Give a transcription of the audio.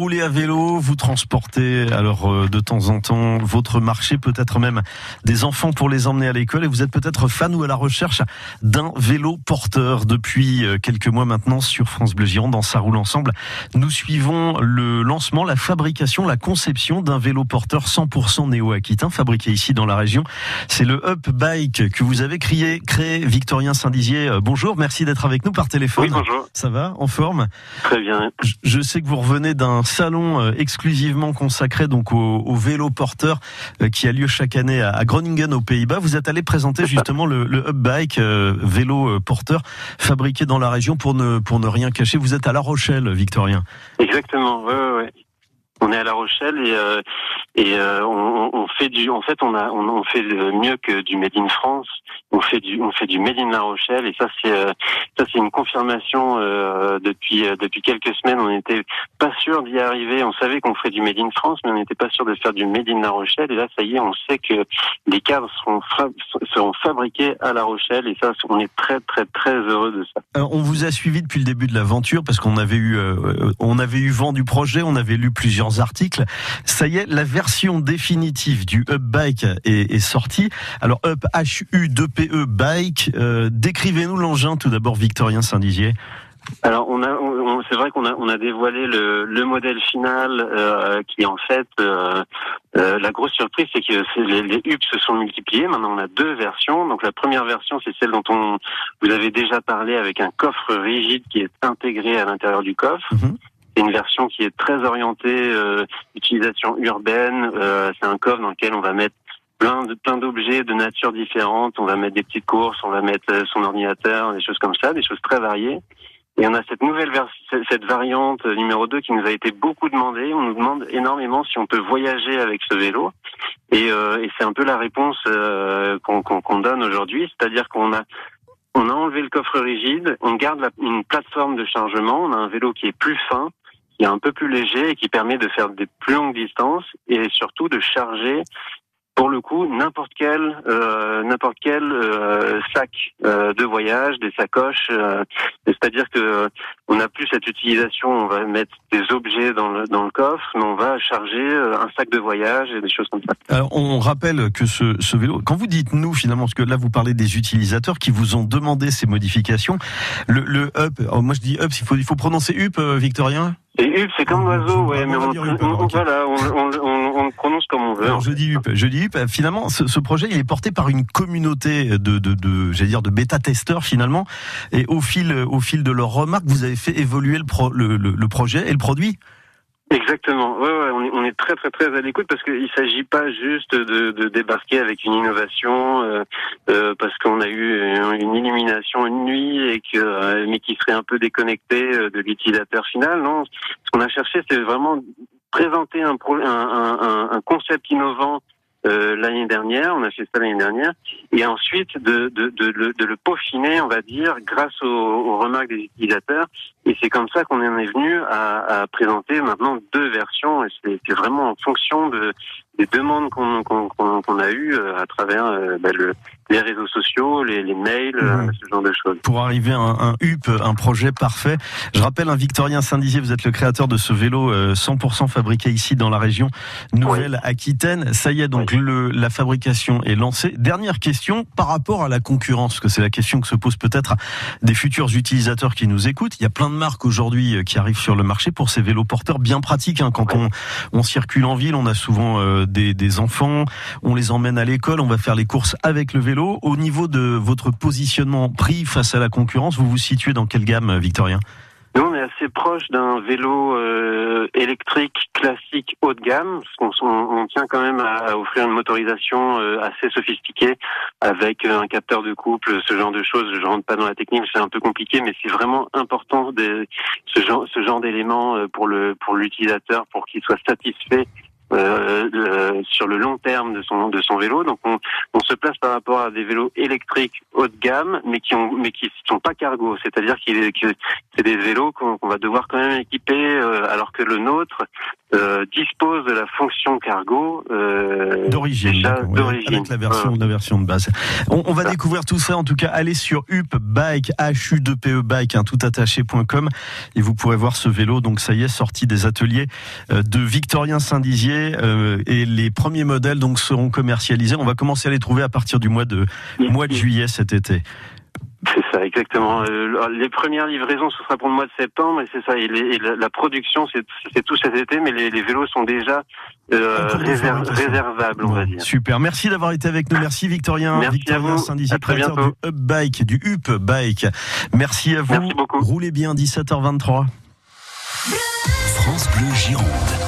roulez à vélo, vous transportez alors euh, de temps en temps votre marché, peut-être même des enfants pour les emmener à l'école et vous êtes peut-être fan ou à la recherche d'un vélo porteur depuis euh, quelques mois maintenant sur France Bleu Gironde dans Ça roule ensemble. Nous suivons le lancement, la fabrication, la conception d'un vélo porteur 100% néo-aquitain fabriqué ici dans la région. C'est le Up Bike que vous avez créé, créé Victorien Saint-Dizier. Euh, bonjour, merci d'être avec nous par téléphone. Oui, bonjour. Ça va, en forme? Très bien. Je sais que vous revenez d'un salon euh, exclusivement consacré donc au, vélo porteur euh, qui a lieu chaque année à Groningen aux Pays-Bas. Vous êtes allé présenter justement le, le Up Bike vélo porteur fabriqué dans la région pour ne pour ne rien cacher. Vous êtes à La Rochelle, Victorien. Exactement. On est à La Rochelle et euh, euh, on, fait du en fait on fait mieux que du made in France. On fait du on fait du made in La Rochelle et ça c'est euh, ça c'est une confirmation depuis depuis quelques semaines. On n'était pas sûr d'y arriver. On savait qu'on ferait du made in France mais on n'était pas sûr de faire du made in La Rochelle. Et là ça y est on sait que les cadres seront seront fabriqués à La Rochelle et ça on est très très très heureux de ça. On vous a suivi depuis le début de l'aventure parce qu'on avait eu on avait eu vent du projet on avait lu plusieurs articles ça y est la version définitive du Up Bike est, est sortie. Alors Up H-U-2-P-E Bike, euh, décrivez-nous l'engin tout d'abord, Victorien Saint-Dizier. Alors on a, c'est vrai qu'on a, on a dévoilé le, le modèle final euh, qui en fait euh, euh, la grosse surprise, c'est que les, les se sont multipliés. Maintenant on a deux versions. Donc la première version, c'est celle dont on vous avez déjà parlé avec un coffre rigide qui est intégré à l'intérieur du coffre. Mhm. C'est une version qui est très orientée euh, utilisation urbaine. Euh, c'est un coffre dans lequel on va mettre plein de plein d'objets de nature différente. On va mettre des petites courses, on va mettre euh, son ordinateur, des choses comme ça, des choses très variées. Et on a cette nouvelle cette variante numéro 2 qui nous a été beaucoup demandée. On nous demande énormément si on peut voyager avec ce vélo. Et, euh, et c'est un peu la réponse euh, qu'on donne aujourd'hui, c'est-à-dire qu'on a on a enlevé le coffre rigide, on garde une plateforme de chargement, on a un vélo qui est plus fin, qui est un peu plus léger et qui permet de faire des plus longues distances et surtout de charger pour le coup n'importe quel euh, n'importe quel euh, sac euh, de voyage, des sacoches. Euh, c'est-à-dire que on n'a plus cette utilisation. On va mettre des objets dans le dans le coffre, mais on va charger euh, un sac de voyage et des choses comme ça. Alors on rappelle que ce, ce vélo, quand vous dites nous finalement, parce que là vous parlez des utilisateurs qui vous ont demandé ces modifications, le, le up. Oh, moi je dis up, il faut il faut prononcer up, Victorien? Et up, c'est comme l'oiseau, ouais, mais on, on, prononce comme on veut. Alors, je dis up, je dis up. Finalement, ce, ce, projet, il est porté par une communauté de, de, de j'allais dire, de bêta-testeurs finalement. Et au fil, au fil de leurs remarques, vous avez fait évoluer le, pro, le, le, le projet et le produit. Exactement. Ouais, ouais, on est, on est très très très à l'écoute parce qu'il s'agit pas juste de, de, débarquer avec une innovation euh, euh, parce qu'on a eu une illumination une nuit et que euh, mais qui serait un peu déconnecté euh, de l'utilisateur final. Non, ce qu'on a cherché, c'est vraiment présenter un, un, un, un concept innovant euh, l'année dernière, on a fait ça l'année dernière, et ensuite de, de, de, de, de, le peaufiner, on va dire, grâce aux, aux remarques des utilisateurs. Et c'est comme ça qu'on en est venu à, à, présenter maintenant deux versions, et c'est vraiment en fonction de, des demandes qu'on a eues euh, à travers euh, bah, le, les réseaux sociaux, les, les mails, mmh. ce genre de choses. Pour arriver à un, un UP, un projet parfait. Je rappelle, un Victorien Saint-Dizier, vous êtes le créateur de ce vélo 100% fabriqué ici dans la région Nouvelle-Aquitaine. Ça y est, donc le, la fabrication est lancée. Dernière question par rapport à la concurrence, parce que c'est la question que se pose peut-être des futurs utilisateurs qui nous écoutent. Il y a plein de marques aujourd'hui qui arrivent sur le marché pour ces vélos porteurs bien pratiques. Hein. Quand on, on circule en ville, on a souvent euh, des, enfants, on les emmène à l'école, on va faire les courses avec le vélo. Au niveau de votre positionnement prix face à la concurrence, vous vous situez dans quelle gamme, Victorien? Nous, on est assez proche d'un vélo euh, électrique classique haut de gamme, on, tient quand même à, offrir une motorisation euh, assez sophistiquée avec un capteur de couple, ce genre de choses. Je rentre pas dans la technique, c'est un peu compliqué, mais c'est vraiment important ce genre, ce d'éléments euh, pour l'utilisateur, pour qu'il soit satisfait euh, sur le long terme de son de son vélo. Donc on, on, se place par rapport à des vélos électriques haut de gamme, mais qui ont mais qui sont pas cargo. C'est-à-dire qu'il que c'est des vélos qu'on va devoir quand même équiper, euh, alors que le nôtre euh, dispose de la fonction cargo euh, d'origine, avec la version, la version de base. On, va découvrir tout ça. En tout cas, allez sur upbike, h u 2 p e bike, hein, toutattaché.com et vous pourrez voir ce vélo. Donc ça y est, sorti des ateliers euh, de Victorien Saint-Dizier euh, et les premiers modèles donc seront commercialisés. On va commencer à les trouver à partir du mois de mois de juillet cet été. C'est ça, exactement. Euh, les premières livraisons, ce sera pour le mois de septembre, et c'est ça. Et, la, production, c'est tout cet été, mais les, vélos sont déjà euh, réservables, on va dire. Super. Merci d'avoir été avec nous. Merci Victorien. Merci Victorien Saint-Dizier, créateur du Up Bike, du Up Bike. Merci à vous. Merci beaucoup. Roulez bien, 17h23. France Bleu Gironde.